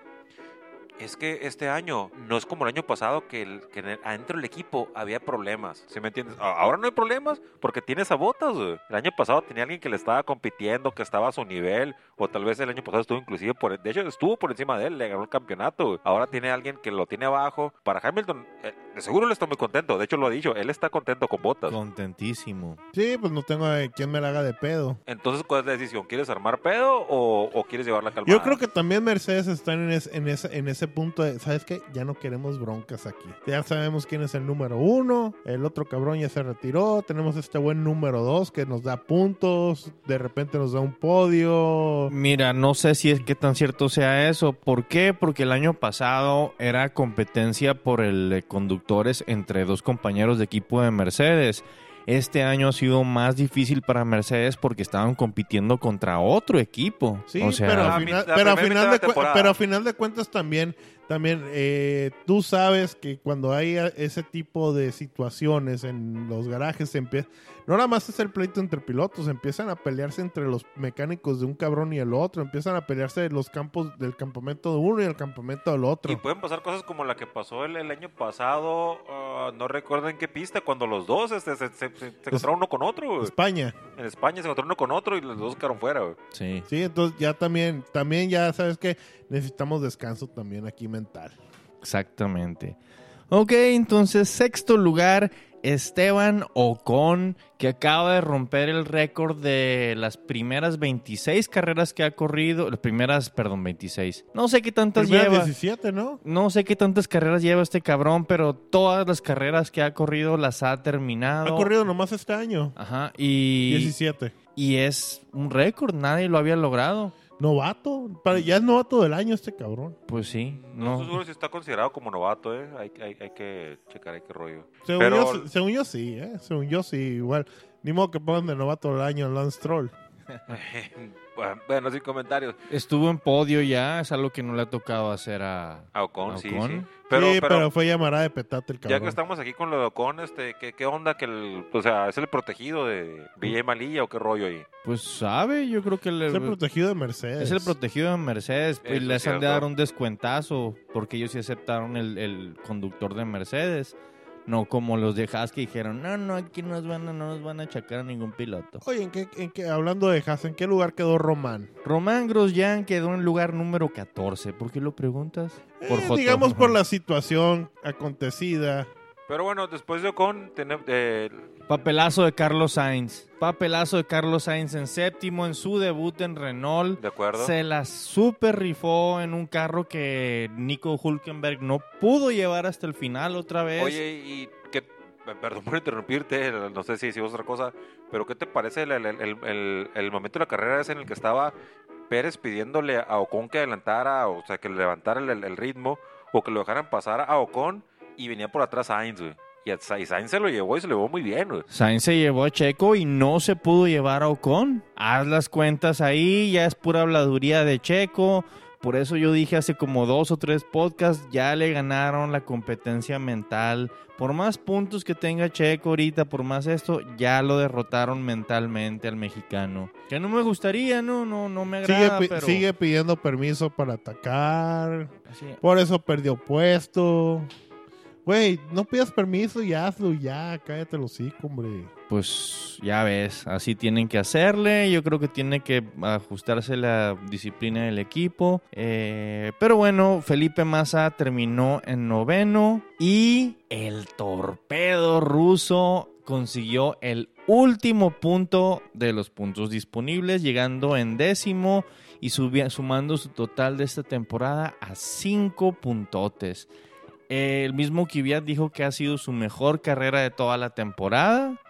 Speaker 3: es que este año no es como el año pasado que, el, que en el- adentro del equipo había problemas. ¿Sí me entiendes? Ahora no hay problemas porque tienes a botas, güey. El año pasado tenía alguien que le estaba compitiendo, que estaba a su nivel, o tal vez el año pasado estuvo inclusive por, de hecho estuvo por encima de él, le ganó el campeonato. güey. Ahora tiene alguien que lo tiene abajo. Para Hamilton, eh, de seguro él está muy contento. De hecho lo ha dicho, él está contento con botas.
Speaker 1: Contentísimo.
Speaker 2: Sí, pues no tengo de quién me la haga de pedo.
Speaker 3: Entonces, ¿cuál es la decisión? ¿Quieres armar pedo o, o quieres llevar la calma?
Speaker 2: Yo creo que también Mercedes está en, es- en, ese, en ese punto de, ¿sabes qué? Ya no queremos broncas aquí. Ya sabemos quién es el número uno, el otro cabrón ya se retiró, tenemos este buen número dos que nos da puntos, de repente nos da un podio.
Speaker 1: Mira, no sé si es que tan cierto sea eso. ¿Por qué? Porque el año pasado era competencia por el conductores entre dos compañeros de equipo de Mercedes. Este año ha sido más difícil para Mercedes porque estaban compitiendo contra otro equipo.
Speaker 2: Sí,
Speaker 1: o sea,
Speaker 2: a final, a final
Speaker 3: de
Speaker 2: pero a final de cuentas también, también eh, tú sabes que cuando hay a- ese tipo de situaciones en los garajes, se empieza, no nada más es el pleito entre pilotos, empiezan a pelearse entre los mecánicos de un cabrón y el otro, empiezan a pelearse en los campos del campamento de uno y el campamento del otro.
Speaker 3: Y pueden pasar cosas como la que pasó el, el año pasado, ah, no recuerdo en qué pista, cuando los dos este, se, se- se- se encontraron uno con otro.
Speaker 2: España.
Speaker 3: En España se encontraron uno con otro y los dos quedaron fuera.
Speaker 1: sí.
Speaker 2: Sí, entonces ya también, también ya sabes que necesitamos descanso también aquí mental.
Speaker 1: Exactamente. Ok, entonces sexto lugar, Esteban Ocon, que acaba de romper el récord de las primeras 26 carreras que ha corrido. Las primeras, perdón, 26. No sé qué tantas
Speaker 2: Primeras
Speaker 1: lleva.
Speaker 2: 17, ¿no?
Speaker 1: No sé qué tantas carreras lleva este cabrón, pero todas las carreras que ha corrido las ha terminado.
Speaker 2: Ha corrido nomás este año.
Speaker 1: Ajá, y,
Speaker 2: 17.
Speaker 1: y es un récord, nadie lo había logrado.
Speaker 2: Novato. Para- ya es novato del año este cabrón.
Speaker 1: Pues sí,
Speaker 3: No,
Speaker 1: no.
Speaker 3: estoy seguro si está considerado como novato, ¿eh? Hay, hay, hay que checar ahí qué rollo.
Speaker 2: Según,
Speaker 3: Pero-
Speaker 2: yo, según yo sí, ¿eh? Según yo sí, igual. Ni modo que pongan de novato del año a Lance Troll.
Speaker 3: bueno, sin comentarios.
Speaker 1: Estuvo en podio ya, es algo que no le ha tocado hacer a,
Speaker 3: A Ocon,
Speaker 1: ¿A
Speaker 3: sí,
Speaker 1: Ocon?
Speaker 3: sí. Pero,
Speaker 2: sí, pero,
Speaker 3: pero,
Speaker 2: fue llamará de petate el
Speaker 3: ya
Speaker 2: cabrón.
Speaker 3: que estamos aquí con lo de Ocon, este, ¿qué, qué onda? que el, O sea, ¿es el protegido de Villa y Malilla o qué rollo ahí?
Speaker 1: Pues sabe, yo creo que le,
Speaker 2: Es el protegido de Mercedes.
Speaker 1: es el protegido de Mercedes. Pues les
Speaker 3: es
Speaker 1: han de dar un descuentazo porque ellos sí aceptaron el, el conductor de Mercedes. No como los de Haas que dijeron, no, no, aquí nos van a, no nos van a achacar a ningún piloto.
Speaker 2: Oye, ¿en qué, en qué- hablando de Haas, ¿en qué lugar quedó Román?
Speaker 1: Román Grosjean quedó en lugar número 14. ¿Por qué lo preguntas? Por
Speaker 2: Eh, digamos por la situación acontecida.
Speaker 3: Pero bueno, después de Ocon, tenemos... eh,
Speaker 1: Papelazo de Carlos Sainz. Papelazo de Carlos Sainz en séptimo en su debut en Renault.
Speaker 3: de acuerdo.
Speaker 1: Se la super rifó en un carro que Nico Hulkenberg no pudo llevar hasta el final otra vez.
Speaker 3: Oye, y que, perdón por interrumpirte, no sé si si otra cosa, pero ¿qué te parece el, el- el- el- el momento de la carrera ese en el que estaba Pérez pidiéndole a Ocon que adelantara, o sea, que le levantara el ritmo, o que lo dejaran pasar a Ocon, y venía por atrás Sainz, güey. Y, a- y Sainz se lo llevó y se lo llevó muy bien, güey.
Speaker 1: Sainz se llevó a Checo y no se pudo llevar a Ocon. Haz las cuentas ahí, ya es pura habladuría de Checo. Por eso yo dije hace como dos o tres podcasts, ya le ganaron la competencia mental. Por más puntos que tenga Checo ahorita, por más esto, ya lo derrotaron mentalmente al mexicano. Que no me gustaría, no, no, no me
Speaker 2: Sigue,
Speaker 1: agrada,
Speaker 2: pi-
Speaker 1: pero...
Speaker 2: sigue pidiendo permiso para atacar.
Speaker 1: Así-
Speaker 2: Por eso perdió puesto. Güey, no pidas permiso y hazlo ya. Cállate los hocico, hombre.
Speaker 1: Pues ya ves, así tienen que hacerle. Yo creo que tiene que ajustarse la disciplina del equipo. Eh, pero bueno, Felipe Massa terminó en noveno y el torpedo ruso consiguió el último punto de los puntos disponibles, llegando en décimo y sumando su total de esta temporada a cinco puntotes. El mismo Kvyat dijo que ha sido su mejor carrera de toda la temporada.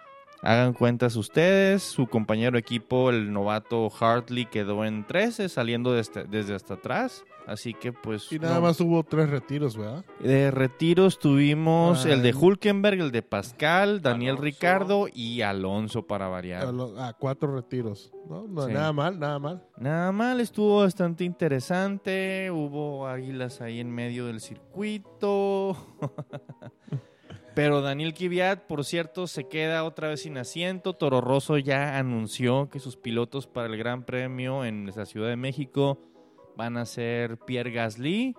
Speaker 1: Hagan cuentas ustedes, su compañero equipo, el novato Hartley, quedó en 13, saliendo desde, desde hasta atrás. Así que pues...
Speaker 2: Y nada
Speaker 1: no-
Speaker 2: más hubo tres retiros, ¿verdad?
Speaker 1: De retiros tuvimos el de Hulkenberg, el de Pascal, Daniel
Speaker 3: Alonso.
Speaker 1: Ricardo y Alonso para variar.
Speaker 2: lo- Ah, cuatro retiros. No, no
Speaker 1: Sí.
Speaker 2: nada mal, nada mal.
Speaker 1: Nada mal, estuvo bastante interesante. Hubo águilas ahí en medio del circuito. Pero Daniel Kvyat, por cierto, se queda otra vez sin asiento. Toro Rosso ya anunció que sus pilotos para el Gran Premio en la Ciudad de México van a ser Pierre Gasly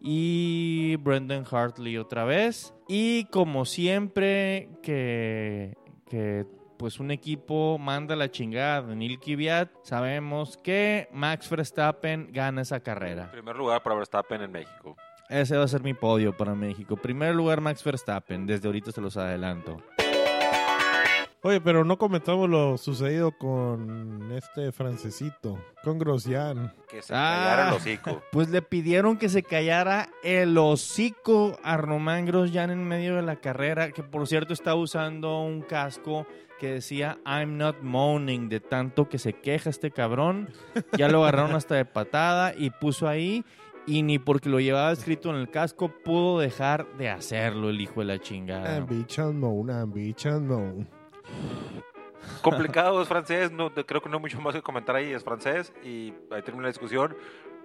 Speaker 1: y Brendan Hartley otra vez. Y como siempre que, que pues un equipo manda la chingada a Daniel Kvyat, sabemos que Max Verstappen gana esa carrera.
Speaker 3: Primer lugar para Verstappen en México.
Speaker 1: Ese va a ser mi podio para México. Primer lugar Max Verstappen, desde ahorita se los adelanto.
Speaker 2: Oye, pero no comentamos lo sucedido con este francesito, con Grosjean.
Speaker 3: Que se
Speaker 1: Ah.
Speaker 3: callara el hocico.
Speaker 1: Pues le pidieron que se callara el hocico a Román Grosjean en medio de la carrera, que por cierto estaba usando un casco que decía I'm not moaning, de tanto que se queja este cabrón. Ya lo agarraron hasta de patada y puso ahí y ni porque lo llevaba escrito en el casco pudo dejar de hacerlo el hijo de la chingada.
Speaker 2: Ambition Moon, Ambition Moon.
Speaker 3: Complicado, es francés. No, de- creo que no hay mucho más que comentar ahí. Es francés y ahí termina la discusión.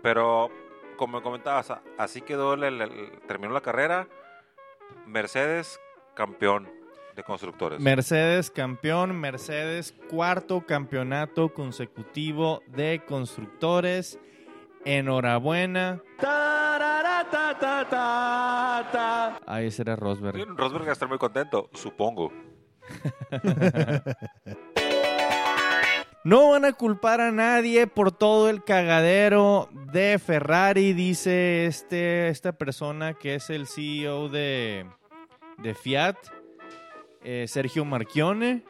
Speaker 3: Pero, como comentabas, así quedó, el- el- el- terminó la carrera. Mercedes, campeón de constructores.
Speaker 1: Mercedes campeón, Mercedes cuarto campeonato consecutivo de constructores. Enhorabuena. Ahí ese era Rosberg.
Speaker 3: Rosberg va a estar muy contento, supongo.
Speaker 1: No van a culpar a nadie por todo el cagadero de Ferrari, dice este, esta persona que es el CEO de, Fiat, eh, Sergio Marchione.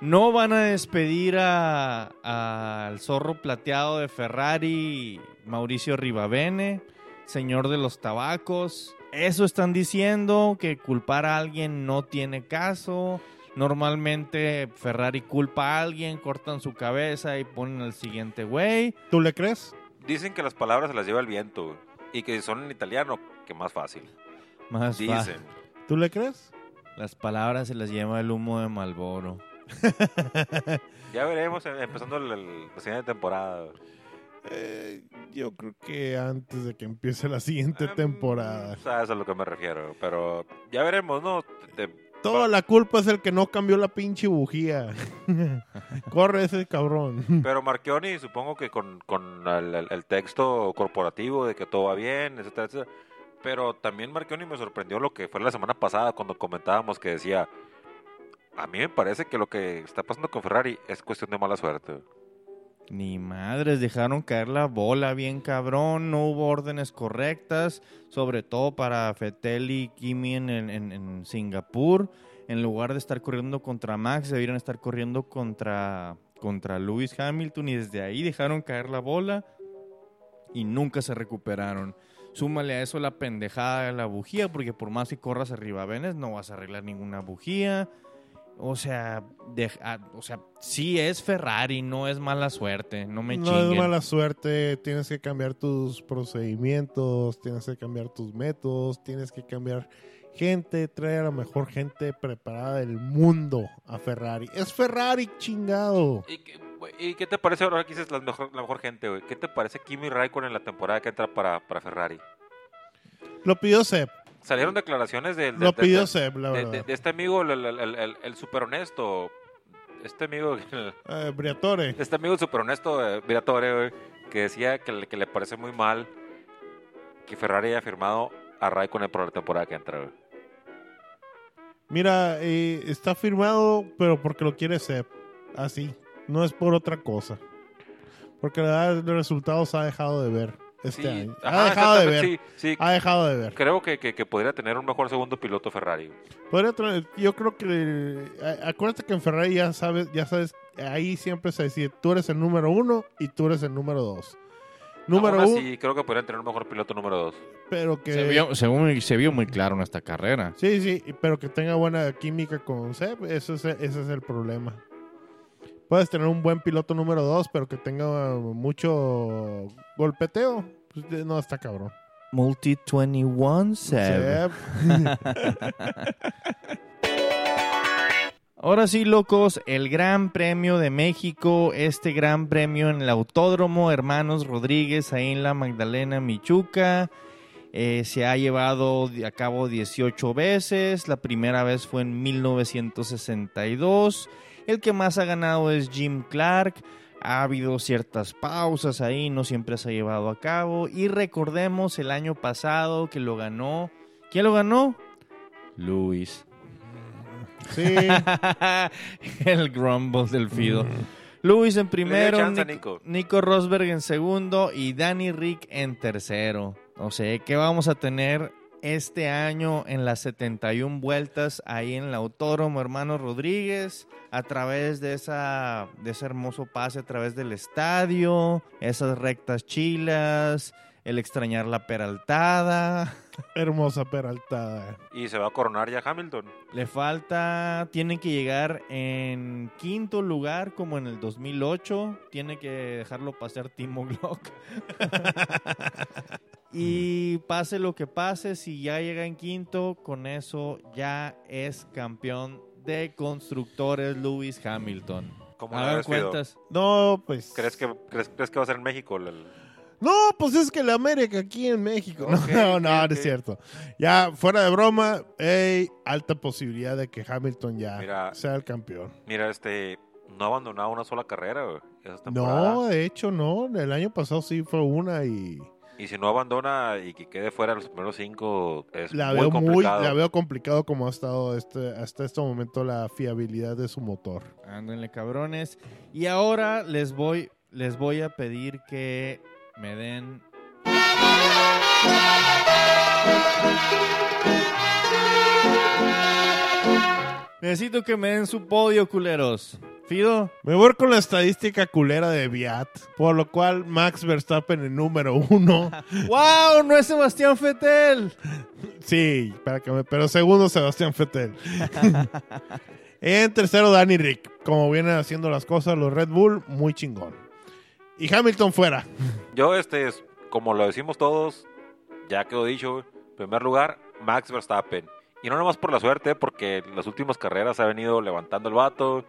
Speaker 1: No van a despedir a- al zorro plateado de Ferrari, Mauricio Rivabene, señor de los tabacos. Eso están diciendo, que culpar a alguien no tiene caso. Normalmente Ferrari culpa a alguien, cortan su cabeza y ponen al siguiente güey.
Speaker 2: ¿Tú le crees?
Speaker 3: Dicen que las palabras se las lleva el viento güey, y que son en italiano, que más fácil.
Speaker 1: Más
Speaker 3: Dicen.
Speaker 2: ¿Tú le crees?
Speaker 1: Las palabras se las lleva el humo de Malboro.
Speaker 3: Ya veremos eh, empezando el- el- la siguiente temporada.
Speaker 2: Eh, yo creo que antes de que empiece la siguiente
Speaker 3: Em,
Speaker 2: temporada.
Speaker 3: Sabes a lo que me refiero, pero ya veremos, ¿no? Te- te-
Speaker 2: Toda la culpa es el que no cambió la pinche bujía. Corre ese cabrón.
Speaker 3: Pero Marchioni, supongo que con, con el, el- el texto corporativo de que todo va bien, etcétera, etcétera. Pero también Marchioni me sorprendió lo que fue la semana pasada cuando comentábamos que decía, a mí me parece que lo que está pasando con Ferrari es cuestión de mala suerte.
Speaker 1: Ni madres, dejaron caer la bola bien cabrón, no hubo órdenes correctas, sobre todo para Fettel y Kimi en Singapur. En lugar de estar corriendo contra Max, debieron estar corriendo contra, contra Lewis Hamilton y desde ahí dejaron caer la bola y nunca se recuperaron. Súmale a eso la pendejada de la bujía, porque por más que corras arriba Venes, no vas a arreglar ninguna bujía. O sea, de- ah, o sea, sí es Ferrari, no es mala suerte, no me
Speaker 2: no
Speaker 1: chinguen.
Speaker 2: es mala suerte, tienes que cambiar tus procedimientos, tienes que cambiar tus métodos, tienes que cambiar gente, trae a la mejor gente preparada del mundo a Ferrari. Es Ferrari, chingado.
Speaker 3: ¿Y qué, y qué te parece ahora que dices la mejor, la mejor gente, güey? ¿Qué te parece Kimi Raikkonen en la temporada que entra para, para Ferrari?
Speaker 2: Lo pidió Seb,
Speaker 3: Salieron declaraciones del...
Speaker 2: lo
Speaker 3: de-
Speaker 2: pidió
Speaker 3: de-
Speaker 2: Seb, la
Speaker 3: de,
Speaker 2: verdad.
Speaker 3: de- de este amigo, el, el, el, el- super honesto, este amigo,
Speaker 2: Eh, Briatore.
Speaker 3: este amigo super honesto, eh, Viratore, güey, que decía que, le- que le parece muy mal que Ferrari haya firmado a Raikkonen por la temporada que entra, güey.
Speaker 2: Mira, eh, está firmado, pero porque lo quiere Seb. Así. No es por otra cosa. Porque la verdad, los resultados ha dejado de ver este
Speaker 3: Sí,
Speaker 2: año.
Speaker 3: ajá,
Speaker 2: ha dejado de ver.
Speaker 3: exactamente, Sí, sí.
Speaker 2: Ha dejado de ver.
Speaker 3: Creo que, que, que podría tener un mejor segundo piloto Ferrari.
Speaker 2: Podría yo creo que eh, acuérdate que en Ferrari ya sabes, ya sabes, ahí siempre se dice tú eres el número uno y tú eres el número dos. número uno,
Speaker 3: creo que podrían tener un mejor piloto número dos.
Speaker 2: pero que...
Speaker 1: Se vio, según, se vio muy claro en esta carrera.
Speaker 2: Sí, sí, pero que tenga buena química con Seb, eso es, ese es el problema. Puedes tener un buen piloto número 2, pero que tenga mucho golpeteo. Pues, no, está cabrón.
Speaker 1: Multi 21 Seb.
Speaker 2: Seb.
Speaker 1: Ahora sí, locos, el Gran Premio de México, este Gran Premio en el Autódromo Hermanos Rodríguez, ahí en la Magdalena, Michuca, eh, se ha llevado a cabo 18 veces, la primera vez fue en 1962, el que más ha ganado es Jim Clark, ha habido ciertas pausas ahí, no siempre se ha llevado a cabo, y recordemos el año pasado que lo ganó, ¿quién lo ganó? Luis.
Speaker 2: Sí,
Speaker 1: el Grumble del Fido. Luis en primero,
Speaker 3: chance a
Speaker 1: Nico,
Speaker 3: Nico.
Speaker 1: Nico Rosberg en segundo y Danny Rick en tercero. O sea, ¿qué vamos a tener este año en las 71 vueltas ahí en el Autódromo Hermano Rodríguez? A través de, esa, de ese hermoso pase, a través del estadio, esas rectas chilas, el extrañar la peraltada.
Speaker 2: hermosa peraltada.
Speaker 3: Y se va a coronar ya Hamilton.
Speaker 1: Le falta, tiene que llegar en quinto lugar como en el 2008. Tiene que dejarlo pasar Timo Glock. y pase lo que pase, si ya llega en quinto, con eso ya es campeón de constructores Lewis Hamilton.
Speaker 3: ¿Cómo ves, Fido?
Speaker 1: cuentas.
Speaker 2: No, pues.
Speaker 3: ¿Crees que, crees, crees que va a ser en México? el-
Speaker 2: No, pues es que la América aquí en México. No, no, es cierto. Ya, fuera de broma, hay alta posibilidad de que Hamilton ya
Speaker 3: Mira.
Speaker 2: sea el campeón.
Speaker 3: Mira, este, no ha abandonado una sola carrera, güey, esa temporada.
Speaker 2: No, de hecho, no. El año pasado sí fue una y
Speaker 3: Y si no abandona y que quede fuera de los primeros cinco, es
Speaker 2: la
Speaker 3: muy
Speaker 2: veo muy,
Speaker 3: complicado.
Speaker 2: la veo complicado como ha estado este, hasta este momento la fiabilidad de su motor.
Speaker 1: Ándenle cabrones. Y ahora les voy, les voy a pedir que me den. Necesito que me den su podio, culeros. Fido,
Speaker 2: Me voy con la estadística culera de Viat, por lo cual Max Verstappen en número uno.
Speaker 1: ¡Wow! No es Sebastián Fetel.
Speaker 2: Sí, para que me, pero segundo Sebastián Vettel. en tercero Danny Rick, como vienen haciendo las cosas los Red Bull, muy chingón. Y Hamilton fuera.
Speaker 3: Yo, este, es- como lo decimos todos, ya quedó dicho, güey, primer lugar, Max Verstappen. Y no nomás por la suerte, porque en las últimas carreras ha venido levantando el vato.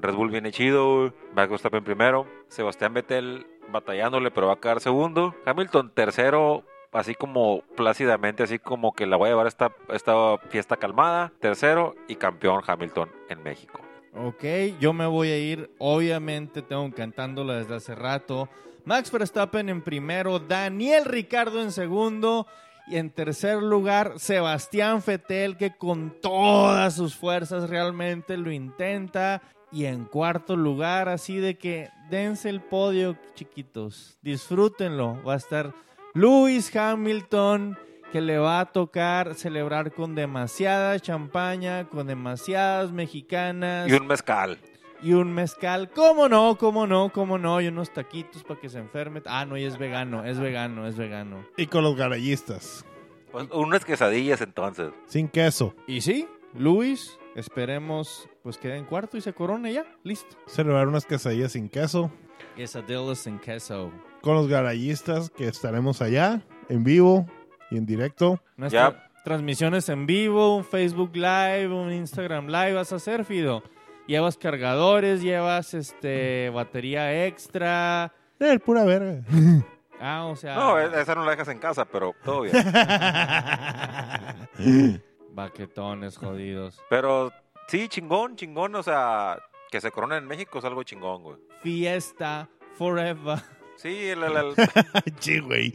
Speaker 3: Red Bull viene chido, Max Verstappen primero. Sebastián Vettel batallándole, pero va a quedar segundo. Hamilton tercero, así como plácidamente, así como que la voy a llevar esta, esta fiesta calmada. Tercero y campeón Hamilton en México.
Speaker 1: Ok, yo me voy a ir. Obviamente tengo cantándola desde hace rato. Max Verstappen en primero, Daniel Ricardo en segundo. Y en tercer lugar, Sebastián Fetel, que con todas sus fuerzas realmente lo intenta. Y en cuarto lugar, así de que dense el podio, chiquitos. Disfrútenlo. Va a estar Lewis Hamilton, que le va a tocar celebrar con demasiada champaña, con demasiadas mexicanas
Speaker 3: Y un mezcal.
Speaker 1: y un mezcal. ¿Cómo no? ¿Cómo no? ¿Cómo no? Y unos taquitos para que se enferme. Ah, no, y es vegano, es vegano, es vegano.
Speaker 2: Y con los garayistas.
Speaker 3: Pues, unas quesadillas entonces.
Speaker 2: Sin queso.
Speaker 1: Y sí, Luis, esperemos pues quede en cuarto y se corone ya. Listo.
Speaker 2: Celebrar unas quesadillas sin queso.
Speaker 1: Quesadillas en queso.
Speaker 2: Con los garayistas que estaremos allá, en vivo y en directo.
Speaker 3: Ya.
Speaker 1: transmisiones en vivo, un Facebook Live, un Instagram Live vas a hacer, Fido. Llevas cargadores, llevas este batería extra.
Speaker 2: Eh, pura verga.
Speaker 1: Ah, o sea,
Speaker 3: No, esa no la dejas en casa, pero todo bien.
Speaker 1: baquetones jodidos.
Speaker 3: Pero sí, chingón, chingón. O sea, que se coronen en México es algo chingón, güey.
Speaker 1: Fiesta forever.
Speaker 3: Sí, el, el- el-
Speaker 2: sí, güey.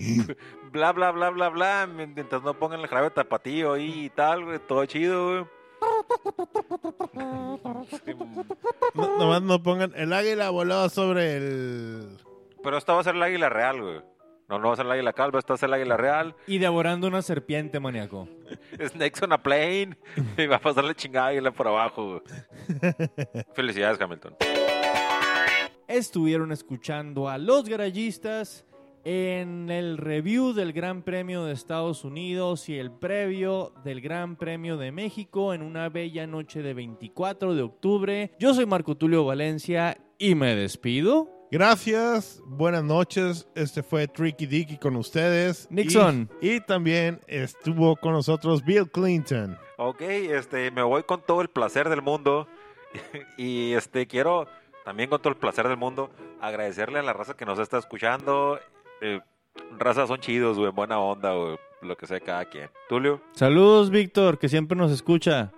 Speaker 3: bla, bla, bla, bla, bla. Mientras no pongan el jarabe tapatío ahí y tal, güey. Todo chido, güey.
Speaker 2: No, nomás no pongan. El águila volaba sobre el.
Speaker 3: Pero esta va a ser el águila real, güey. No, no va a ser el águila calva, esta ser el águila real.
Speaker 1: Y devorando una serpiente, maníaco.
Speaker 3: Snakes on a plane. Y va a pasar la chingada águila por abajo. Felicidades, Hamilton.
Speaker 1: Estuvieron escuchando a los garayistas en el review del Gran Premio de Estados Unidos y el previo del Gran Premio de México en una bella noche de 24 de octubre. Yo soy Marco Tulio Valencia y me despido.
Speaker 2: Gracias, buenas noches. Este fue Tricky Dicky con ustedes.
Speaker 1: Nixon.
Speaker 2: Y, y también estuvo con nosotros Bill Clinton.
Speaker 3: Ok, este, me voy con todo el placer del mundo. y este, quiero también con todo el placer del mundo agradecerle a la raza que nos está escuchando. Eh, razas son chidos, güey, buena onda, güey, lo que sea cada quien. Tulio.
Speaker 1: Saludos, Víctor, que siempre nos escucha.